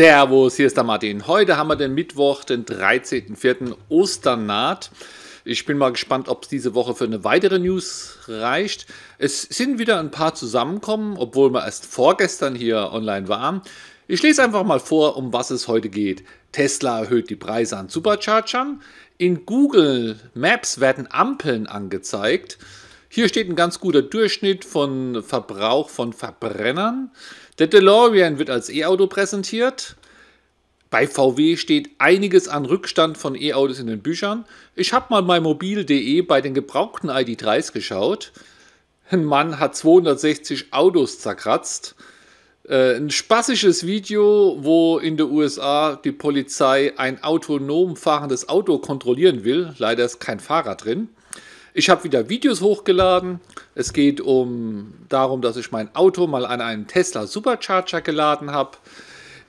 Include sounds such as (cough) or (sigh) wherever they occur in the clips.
Servus, hier ist der Martin. Heute haben wir den Mittwoch, den 13.04. Osternaht. Ich bin mal gespannt, ob es diese Woche für eine weitere News reicht. Es sind wieder ein paar zusammenkommen, obwohl wir erst vorgestern hier online waren. Ich lese einfach mal vor, um was es heute geht. Tesla erhöht die Preise an Superchargern. In Google Maps werden Ampeln angezeigt. Hier steht ein ganz guter Durchschnitt von Verbrauch von Verbrennern. Der DeLorean wird als E-Auto präsentiert. Bei VW steht einiges an Rückstand von E-Autos in den Büchern. Ich habe mal bei mobil.de bei den gebrauchten ID3s geschaut. Ein Mann hat 260 Autos zerkratzt. Äh, ein spaßisches Video, wo in den USA die Polizei ein autonom fahrendes Auto kontrollieren will. Leider ist kein Fahrer drin. Ich habe wieder Videos hochgeladen. Es geht um darum, dass ich mein Auto mal an einen Tesla Supercharger geladen habe.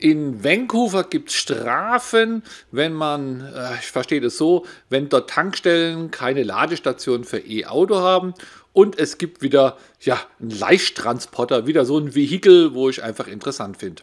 In Vancouver gibt es Strafen, wenn man, äh, ich verstehe das so, wenn dort Tankstellen keine Ladestation für E-Auto haben. Und es gibt wieder ja, einen Leichttransporter, wieder so ein Vehikel, wo ich einfach interessant finde.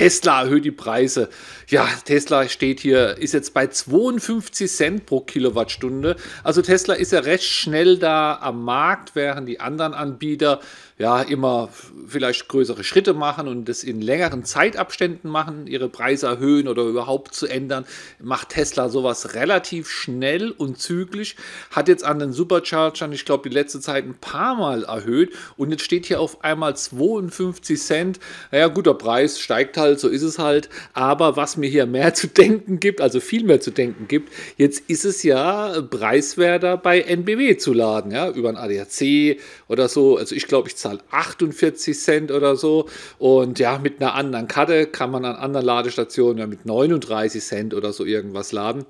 Tesla erhöht die Preise. Ja, Tesla steht hier, ist jetzt bei 52 Cent pro Kilowattstunde. Also Tesla ist ja recht schnell da am Markt, während die anderen Anbieter ja immer vielleicht größere Schritte machen und das in längeren Zeitabständen machen, ihre Preise erhöhen oder überhaupt zu ändern, macht Tesla sowas relativ schnell und zügig. Hat jetzt an den Superchargern, ich glaube, die letzte Zeit ein paar Mal erhöht und jetzt steht hier auf einmal 52 Cent. Naja, guter Preis, steigt halt, so ist es halt. Aber was mir hier mehr (laughs) zu denken gibt, also viel mehr zu denken gibt, jetzt ist es ja preiswerter bei NBW zu laden, ja, über ein ADAC oder so. Also ich glaube, ich zahle 48 Cent oder so. Und ja, mit einer anderen Karte kann man an anderen Ladestationen ja mit 39 Cent oder so irgendwas laden.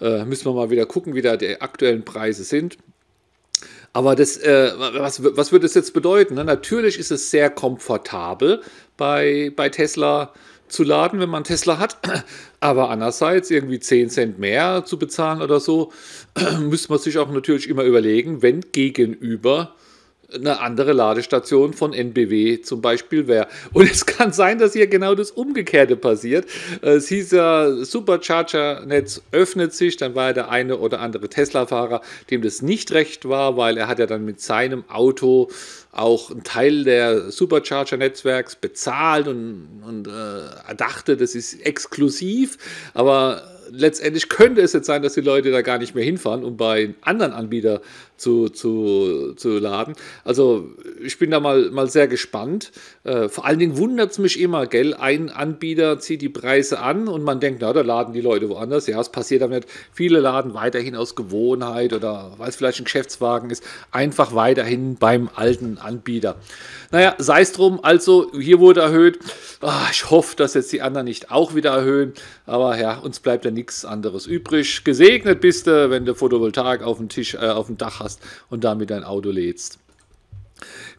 Äh, müssen wir mal wieder gucken, wie da die aktuellen Preise sind. Aber das, äh, was, was würde das jetzt bedeuten? Ne? Natürlich ist es sehr komfortabel bei, bei Tesla zu laden, wenn man Tesla hat. (clears throat) Aber andererseits irgendwie 10 Cent mehr zu bezahlen oder so, (clears throat) müsste man sich auch natürlich immer überlegen, wenn gegenüber eine andere Ladestation von NBW zum Beispiel wäre. Und es kann sein, dass hier genau das Umgekehrte passiert. Es hieß ja, Supercharger-Netz öffnet sich, dann war ja der eine oder andere Tesla-Fahrer, dem das nicht recht war, weil er hat ja dann mit seinem Auto auch einen Teil der Supercharger-Netzwerks bezahlt und, und äh, dachte, das ist exklusiv, aber letztendlich könnte es jetzt sein, dass die Leute da gar nicht mehr hinfahren, um bei anderen Anbietern zu, zu, zu laden. Also ich bin da mal, mal sehr gespannt. Äh, vor allen Dingen wundert es mich immer, gell? Ein Anbieter zieht die Preise an und man denkt, na, da laden die Leute woanders. Ja, es passiert aber nicht. Viele laden weiterhin aus Gewohnheit oder weil es vielleicht ein Geschäftswagen ist, einfach weiterhin beim alten Anbieter. Naja, sei es drum, also hier wurde erhöht. Ah, ich hoffe, dass jetzt die anderen nicht auch wieder erhöhen. Aber ja, uns bleibt ja nichts anderes übrig. Gesegnet bist du, wenn du Photovoltaik auf dem Tisch, äh, auf dem Dach hast und damit dein Auto lädst.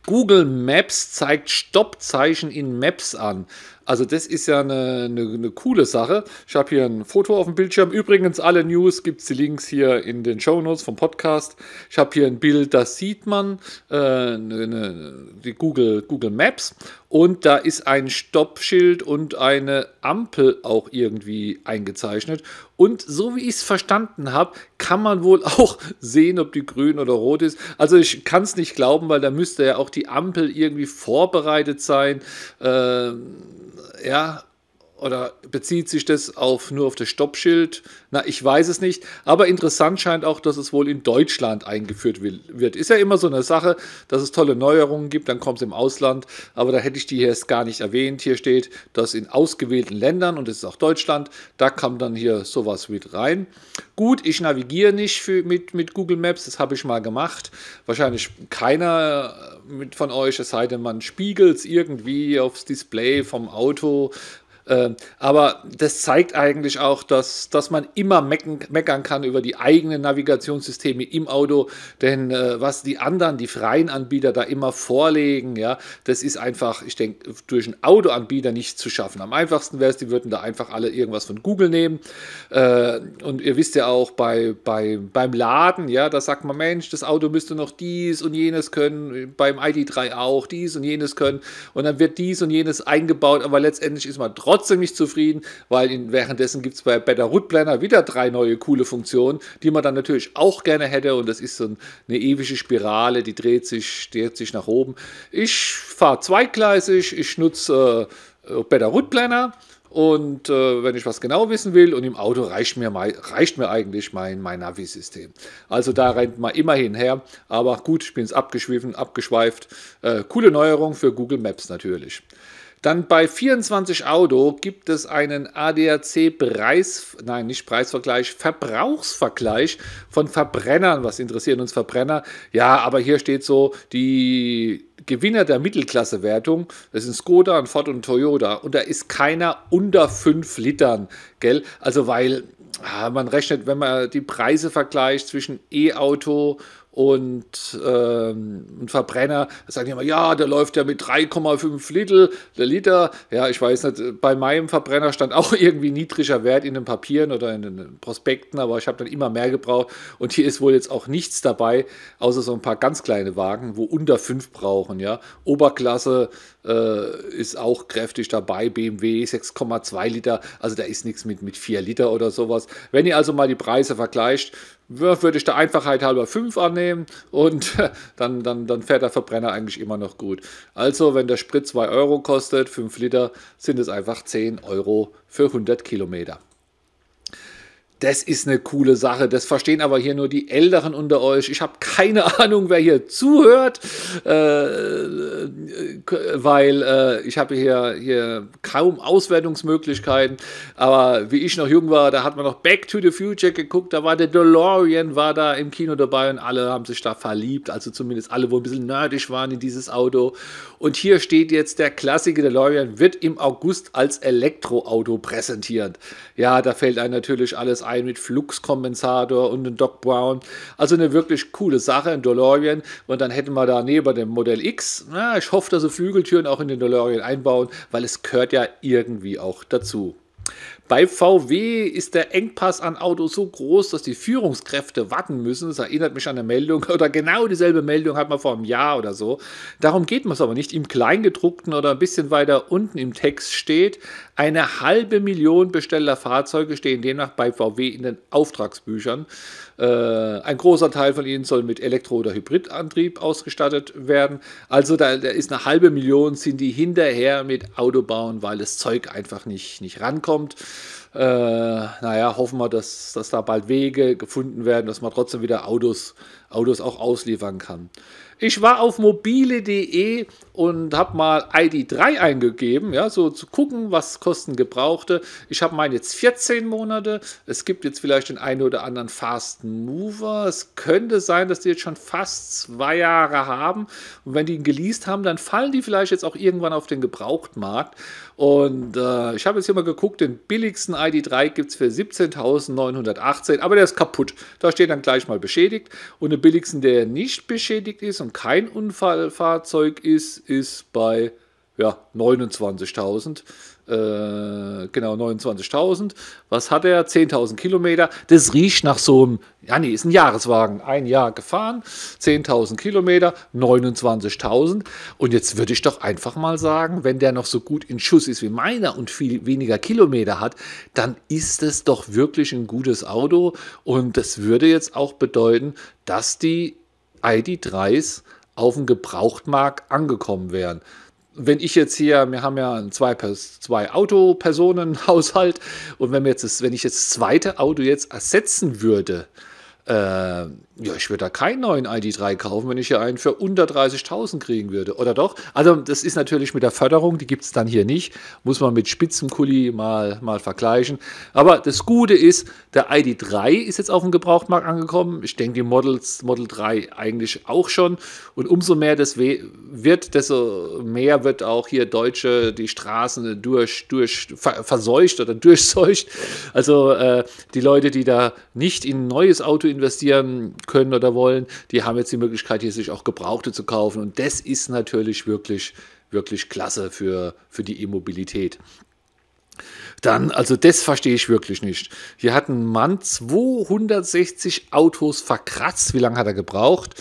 Google Maps zeigt Stoppzeichen in Maps an. Also das ist ja eine, eine, eine coole Sache. Ich habe hier ein Foto auf dem Bildschirm. Übrigens, alle News gibt es die Links hier in den Show Notes vom Podcast. Ich habe hier ein Bild, das sieht man, äh, eine, die Google, Google Maps. Und da ist ein Stoppschild und eine Ampel auch irgendwie eingezeichnet. Und so wie ich es verstanden habe, kann man wohl (laughs) auch sehen, ob die grün oder rot ist. Also ich kann es nicht glauben, weil da müsste ja auch die Ampel irgendwie vorbereitet sein. Äh, ja, oder bezieht sich das auf, nur auf das Stoppschild? Na, ich weiß es nicht. Aber interessant scheint auch, dass es wohl in Deutschland eingeführt wird. Ist ja immer so eine Sache, dass es tolle Neuerungen gibt, dann kommt es im Ausland. Aber da hätte ich die hier erst gar nicht erwähnt. Hier steht, dass in ausgewählten Ländern, und das ist auch Deutschland, da kam dann hier sowas mit rein. Gut, ich navigiere nicht für, mit, mit Google Maps, das habe ich mal gemacht. Wahrscheinlich keiner mit von euch, es sei denn, man spiegelt es irgendwie aufs Display vom Auto Äh, aber das zeigt eigentlich auch, dass, dass man immer mecken, meckern kann über die eigenen Navigationssysteme im Auto, denn äh, was die anderen, die freien Anbieter da immer vorlegen, ja, das ist einfach, ich denke, durch einen Autoanbieter nicht zu schaffen. Am einfachsten wäre es, die würden da einfach alle irgendwas von Google nehmen. Äh, und ihr wisst ja auch, bei, bei, beim Laden, ja, da sagt man, Mensch, das Auto müsste noch dies und jenes können, beim ID3 auch dies und jenes können. Und dann wird dies und jenes eingebaut, aber letztendlich ist man trotzdem nicht zufrieden, weil in, währenddessen gibt es bei Better Root Planner wieder drei neue coole Funktionen, die man dann natürlich auch gerne hätte. Und das ist so eine ewige Spirale, die dreht sich, dreht sich nach oben. Ich fahre zweigleisig, ich nutze äh, Better Root Planner. Und äh, wenn ich was genau wissen will, und im Auto reicht mir, reicht mir eigentlich mein, mein Navi-System. Also da rennt man immer hinher. Aber gut, ich bin es abgeschwiffen, abgeschweift. Äh, coole Neuerung für Google Maps natürlich. Dann bei 24 Auto gibt es einen ADAC-Preis, nein, nicht Preisvergleich, Verbrauchsvergleich von Verbrennern. Was interessieren uns Verbrenner? Ja, aber hier steht so, die Gewinner der Mittelklasse-Wertung, das sind Skoda, ein Ford und Toyota. Und da ist keiner unter 5 Litern, gell? Also weil ah, man rechnet, wenn man die Preise vergleicht zwischen E-Auto und ähm, ein Verbrenner, da sagen die immer, ja, der läuft ja mit 3,5 Liter, der Liter. Ja, ich weiß nicht, bei meinem Verbrenner stand auch (laughs) irgendwie niedriger Wert in den Papieren oder in den Prospekten, aber ich habe dann immer mehr gebraucht und hier ist wohl jetzt auch nichts dabei, außer so ein paar ganz kleine Wagen, wo unter 5 brauchen, ja. Oberklasse äh, ist auch kräftig dabei, BMW 6,2 Liter, also da ist nichts mit, mit 4 Liter oder sowas. Wenn ihr also mal die Preise vergleicht, würde ich der Einfachheit halber 5 annehmen und (laughs) dann, dann, dann fährt der Verbrenner eigentlich immer noch gut. Also, wenn der Sprit 2 Euro kostet, 5 Liter, sind es einfach 10 Euro für 100 Kilometer. Das ist eine coole Sache. Das verstehen aber hier nur die Älteren unter euch. Ich habe keine (laughs) Ahnung, wer hier zuhört, äh, weil äh, ich habe hier, hier kaum Auswertungsmöglichkeiten. Aber wie ich noch jung war, da hat man noch Back to the Future geguckt. Da war der DeLorean war da im Kino dabei und alle haben sich da verliebt. Also zumindest alle, wo ein bisschen nerdig waren in dieses Auto. Und hier steht jetzt der Klassiker DeLorean wird im August als Elektroauto präsentiert. Ja, da fällt einem natürlich alles ein mit Fluxkompensator und einem Doc Brown. Also eine wirklich coole Sache, ein DeLorean. Und dann hätten wir da neben dem Modell X, na, ich hoffe, dass sie Flügeltüren auch in den DeLorean einbauen, weil es gehört ja irgendwie auch dazu. Bei VW ist der Engpass an Autos so groß, dass die Führungskräfte warten müssen. Das erinnert mich an eine Meldung (laughs) oder genau dieselbe Meldung hat man vor einem Jahr oder so. Darum geht man es aber nicht. Im Kleingedruckten oder ein bisschen weiter unten im Text steht, eine halbe Million bestellter Fahrzeuge stehen demnach bei VW in den Auftragsbüchern. Äh, ein großer Teil von ihnen soll mit Elektro- oder Hybridantrieb ausgestattet werden. Also da, da, ist eine halbe Million, sind die hinterher mit Auto bauen, weil das Zeug einfach nicht, nicht rankommt. Äh, naja, hoffen wir, dass, dass da bald Wege gefunden werden, dass man trotzdem wieder Autos, Autos auch ausliefern kann. Ich war auf mobile.de und habe mal ID3 eingegeben, ja, so zu gucken, was kosten Gebrauchte. Ich habe meinen jetzt 14 Monate. Es gibt jetzt vielleicht den einen oder anderen Fast Mover. Es könnte sein, dass die jetzt schon fast zwei Jahre haben. Und wenn die ihn geleast haben, dann fallen die vielleicht jetzt auch irgendwann auf den Gebrauchtmarkt. Und äh, ich habe jetzt hier mal geguckt, den billigsten ID3 gibt es für 17.918, aber der ist kaputt. Da steht dann gleich mal beschädigt. Und den billigsten, der nicht beschädigt ist und kein Unfallfahrzeug ist, ist bei ja, 29.000. Äh, genau, 29.000. Was hat er? 10.000 Kilometer. Das riecht nach so einem, ja, nee, ist ein Jahreswagen. Ein Jahr gefahren, 10.000 Kilometer, 29.000. Und jetzt würde ich doch einfach mal sagen, wenn der noch so gut in Schuss ist wie meiner und viel weniger Kilometer hat, dann ist es doch wirklich ein gutes Auto. Und das würde jetzt auch bedeuten, dass die ID3s auf dem Gebrauchtmarkt angekommen wären. Wenn ich jetzt hier, wir haben ja ein zwei, zwei Auto-Personen-Haushalt (laughs) und wenn, wir jetzt das, wenn ich jetzt das zweite Auto jetzt ersetzen würde, äh, ja, ich würde da keinen neuen ID3 kaufen, wenn ich hier einen für unter 30.000 kriegen würde. Oder doch? Also, das ist natürlich mit der Förderung, die gibt es dann hier nicht. Muss man mit Spitzenkuli mal, mal vergleichen. Aber das Gute ist, der ID3 ist jetzt auf dem Gebrauchtmarkt angekommen. Ich denke, die Models, Model 3 eigentlich auch schon. Und umso mehr das wird, desto mehr wird auch hier Deutsche die Straßen durch, durch verseucht oder (laughs) durchseucht. Also, äh, die Leute, die da nicht in ein neues Auto investieren können oder wollen, die haben jetzt die Möglichkeit, hier sich auch Gebrauchte zu kaufen. Und das ist natürlich wirklich, wirklich klasse für, für die E-Mobilität. Dann, also das verstehe ich wirklich nicht. Hier hat ein Mann 260 Autos verkratzt. Wie lange hat er gebraucht?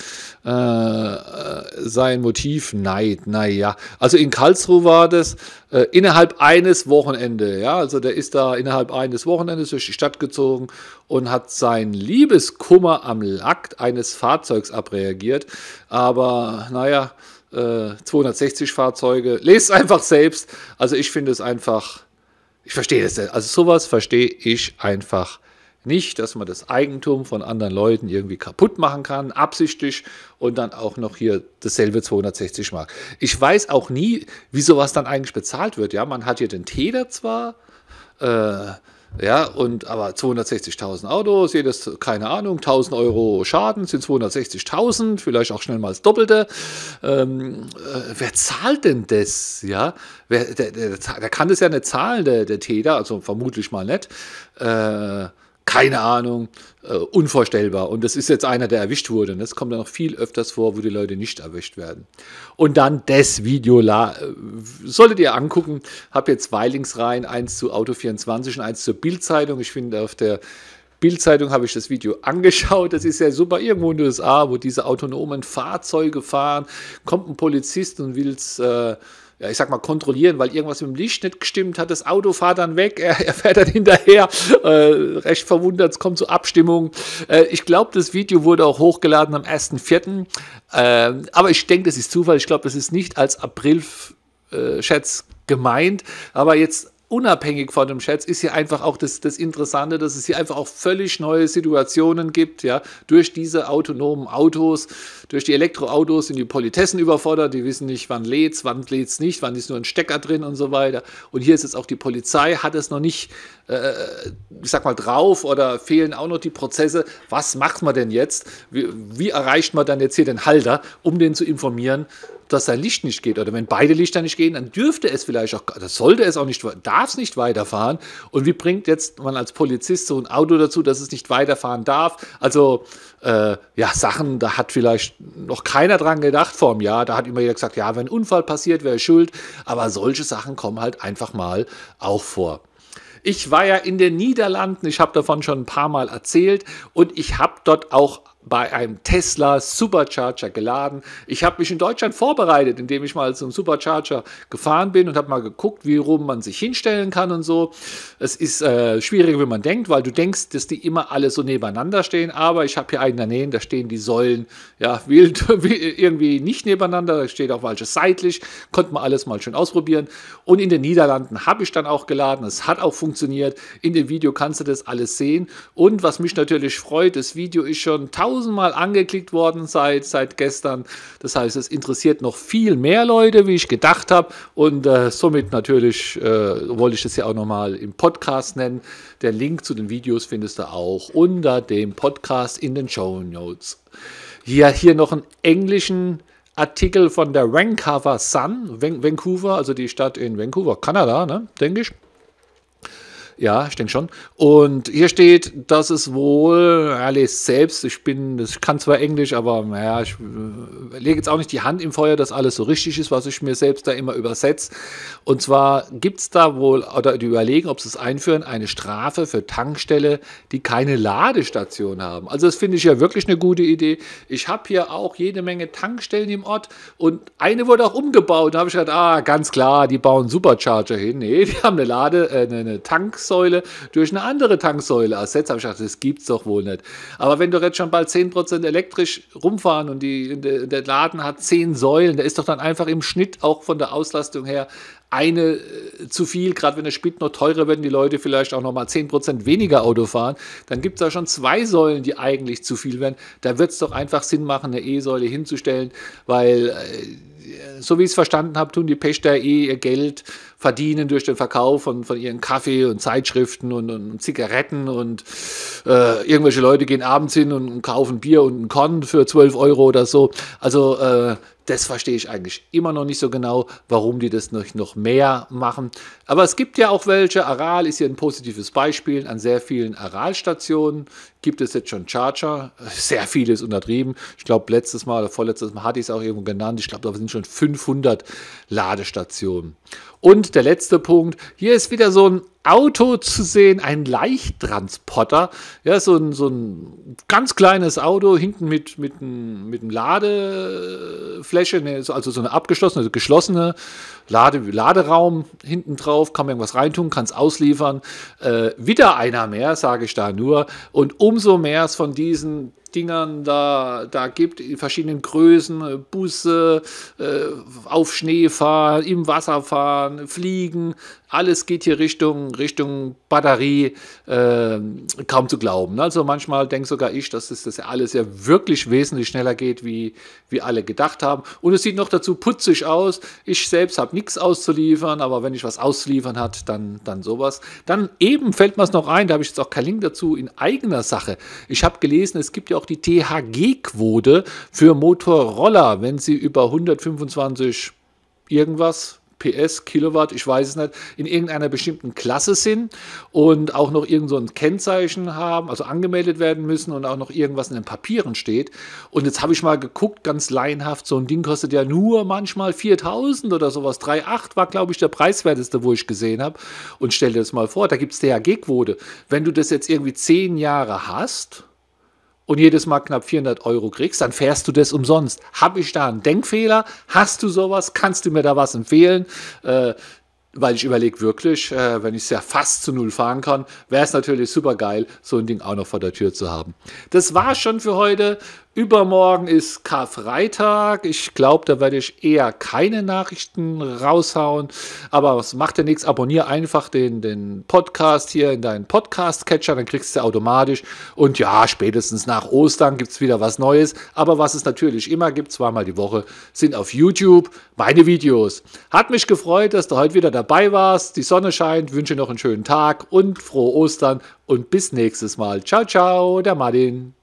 Äh, äh, sein Motiv Neid. Naja, also in Karlsruhe war das äh, innerhalb eines Wochenende. Ja, also der ist da innerhalb eines Wochenendes durch die Stadt gezogen und hat sein Liebeskummer am Lack eines Fahrzeugs abreagiert. Aber naja, äh, 260 Fahrzeuge. Lest einfach selbst. Also ich finde es einfach ich verstehe das. Also sowas verstehe ich einfach nicht, dass man das Eigentum von anderen Leuten irgendwie kaputt machen kann, absichtlich und dann auch noch hier dasselbe 260 Mark. Ich weiß auch nie, wie sowas dann eigentlich bezahlt wird. Ja, man hat hier den Täter zwar, äh, ja, und aber 260.000 Autos, jedes, keine Ahnung, 1000 Euro Schaden sind 260.000, vielleicht auch schnell mal das Doppelte. Ähm, äh, wer zahlt denn das? Ja, wer, der, der, der, kann das ja nicht zahlen, der, der Täter, also vermutlich mal nicht. Äh, keine Ahnung, äh, unvorstellbar. Und das ist jetzt einer, der erwischt wurde. Und das kommt dann noch viel öfters vor, wo die Leute nicht erwischt werden. Und dann das Video, äh, solltet ihr angucken, habe jetzt zwei Links rein, eins zu Auto24 und eins zur Bildzeitung. Ich finde auf der Bildzeitung habe ich das Video angeschaut. Das ist ja super. Irgendwo in den USA, wo diese autonomen Fahrzeuge fahren, kommt ein Polizist und will es äh, ja, ich sag mal, kontrollieren, weil irgendwas mit dem Licht nicht gestimmt hat. Das Auto fährt dann weg, er, er fährt dann hinterher, äh, recht verwundert, es kommt zur Abstimmung. Äh, ich glaube, das Video wurde auch hochgeladen am 1.4. Äh, aber ich denke, das ist Zufall. Ich glaube, das ist nicht als April-Schätz gemeint. Aber jetzt unabhängig von dem Chat ist hier einfach auch das, das Interessante, dass es hier einfach auch völlig neue Situationen gibt, ja, durch diese autonomen Autos, durch die Elektroautos sind die Politessen überfordert, die wissen nicht, wann lädt's, wann lädt's nicht, wann ist nur ein Stecker drin und so weiter. Und hier ist jetzt auch die Polizei, hat es noch nicht, äh, ich sag mal, drauf oder fehlen auch noch die Prozesse. Was macht man denn jetzt? Wie, wie erreicht man dann jetzt hier den Halter, um den zu informieren, dass sein Licht nicht geht. Oder wenn beide Lichter nicht gehen, dann dürfte es vielleicht auch, das sollte es auch nicht, darf es nicht weiterfahren. Und wie bringt jetzt man als Polizist so ein Auto dazu, dass es nicht weiterfahren darf? Also, äh, ja, Sachen, da hat vielleicht noch keiner dran gedacht vor einem Jahr. Da hat immer jeder gesagt, ja, wenn ein Unfall passiert, wäre schuld. Aber solche Sachen kommen halt einfach mal auch vor. Ich war ja in den Niederlanden, ich habe davon schon ein paar Mal erzählt und ich habe dort auch bei einem Tesla Supercharger geladen. Ich habe mich in Deutschland vorbereitet, indem ich mal zum Supercharger gefahren bin und habe mal geguckt, wie rum man sich hinstellen kann und so. Es ist äh, schwieriger, wie man denkt, weil du denkst, dass die immer alle so nebeneinander stehen. Aber ich habe hier einen daneben, da stehen die Säulen ja (laughs) wild irgendwie nicht nebeneinander. Da steht auch welche seitlich. Konnte man alles mal schön ausprobieren. Und in den Niederlanden habe ich dann auch geladen. Es hat auch funktioniert. In dem Video kannst du das alles sehen. Und was mich natürlich freut, das Video ist schon tausend tausendmal angeklickt worden seit, seit gestern. Das heißt, es interessiert noch viel mehr Leute, wie ich gedacht habe. Und äh, somit natürlich äh, wollte ich das ja auch nochmal im Podcast nennen. Der Link zu den Videos findest du auch unter dem Podcast in den Show Notes. Hier, hier noch einen englischen Artikel von der Vancouver Sun, Vancouver, also die Stadt in Vancouver, Kanada, ne, denke ich. Ja, ich denke schon. Und hier steht, dass es wohl, er lest selbst, ich bin, ich kann zwar Englisch, aber naja, ich äh, lege jetzt auch nicht die Hand im Feuer, dass alles so richtig ist, was ich mir selbst da immer übersetze. Und zwar gibt es da wohl, oder die überlegen, ob sie es einführen, eine Strafe für Tankstelle, die keine Ladestation haben. Also das finde ich ja wirklich eine gute Idee. Ich habe hier auch jede Menge Tankstellen im Ort und eine wurde auch umgebaut. Da habe ich gedacht, ah, ganz klar, die bauen Supercharger hin. Nee, die haben eine Lade, äh, eine Tanks Tanksäule durch eine andere Tanksäule ersetzt. Aber ich dachte, das gibt's doch wohl nicht. Aber wenn du jetzt schon bald 10% elektrisch rumfahren und die, der, Laden hat 10 Säulen, der ist doch dann einfach im Schnitt auch von der Auslastung her eine äh, zu viel, gerade wenn der Sprit noch teurer wird, die Leute vielleicht auch noch mal 10% weniger Auto fahren, dann gibt es da schon zwei Säulen, die eigentlich zu viel werden. Da wird es doch einfach Sinn machen, eine E-Säule hinzustellen, weil, äh, so wie ich es verstanden habe, tun die Pächter eh ihr Geld verdienen durch den Verkauf von, von ihren Kaffee und Zeitschriften und, und Zigaretten und äh, irgendwelche Leute gehen abends hin und, und kaufen Bier und einen Korn für 12 Euro oder so. Also äh, das verstehe ich eigentlich immer noch nicht so genau, warum die das noch, noch mehr machen. Aber es gibt ja auch welche. Aral ist hier ein positives Beispiel. An sehr vielen Aral-Stationen gibt es jetzt schon Charger. (laughs) Sehr vieles untertrieben. Ich glaube, letztes Mal oder vorletztes Mal hatte ich es auch irgendwo genannt. Ich glaube, da sind schon 500 Ladestationen. Und der letzte Punkt, hier ist wieder so ein Auto zu sehen, ein Leichttransporter, ja, so ein, so ein ganz kleines Auto, hinten mit, mit, mit einem Ladefläche, ne, also so eine abgeschlossene, also geschlossene Lade, Laderaum hinten drauf, kann man irgendwas reintun, kann es ausliefern. Äh, wieder einer mehr, sage ich da nur. Und umso mehr es von diesen Dingern da, da gibt, in verschiedenen Größen, äh, Busse, äh, auf Schnee fahren, im Wasser fahren, fliegen, alles geht hier Richtung, Richtung Batterie, äh, kaum zu glauben. Also manchmal denke sogar ich, dass das, das alles ja wirklich wesentlich schneller geht, wie, wie alle gedacht haben. Und es sieht noch dazu putzig aus. Ich selbst habe nichts auszuliefern, aber wenn ich was auszuliefern hat, dann, dann sowas. Dann eben fällt mir es noch ein, da habe ich jetzt auch keinen Link dazu, in eigener Sache. Ich habe gelesen, es gibt ja auch die THG-Quote für Motorroller, wenn sie über 125 irgendwas PS, Kilowatt, ich weiß es nicht, in irgendeiner bestimmten Klasse sind und auch noch irgend so ein Kennzeichen haben, also angemeldet werden müssen und auch noch irgendwas in den Papieren steht. Und jetzt habe ich mal geguckt, ganz laienhaft, so ein Ding kostet ja nur manchmal 4000 oder sowas. 3,8 war, glaube ich, der preiswerteste, wo ich gesehen habe. Und stell dir das mal vor, da gibt es DHG-Quote. Wenn du das jetzt irgendwie 10 Jahre hast, und jedes Mal knapp 400 Euro kriegst, dann fährst du das umsonst. Habe ich da einen Denkfehler? Hast du sowas? Kannst du mir da was empfehlen? Äh, weil ich überlege wirklich, äh, wenn ich es ja fast zu null fahren kann, wäre es natürlich super geil, so ein Ding auch noch vor der Tür zu haben. Das war schon für heute. Übermorgen ist Karfreitag. Ich glaube, da werde ich eher keine Nachrichten raushauen. Aber es macht ja nichts. Abonniere einfach den, den Podcast hier in deinen Podcast-Catcher, dann kriegst du automatisch. Und ja, spätestens nach Ostern gibt es wieder was Neues. Aber was es natürlich immer gibt, zweimal die Woche, sind auf YouTube meine Videos. Hat mich gefreut, dass du heute wieder dabei warst. Die Sonne scheint. Wünsche noch einen schönen Tag und frohe Ostern. Und bis nächstes Mal. Ciao, ciao, der Martin.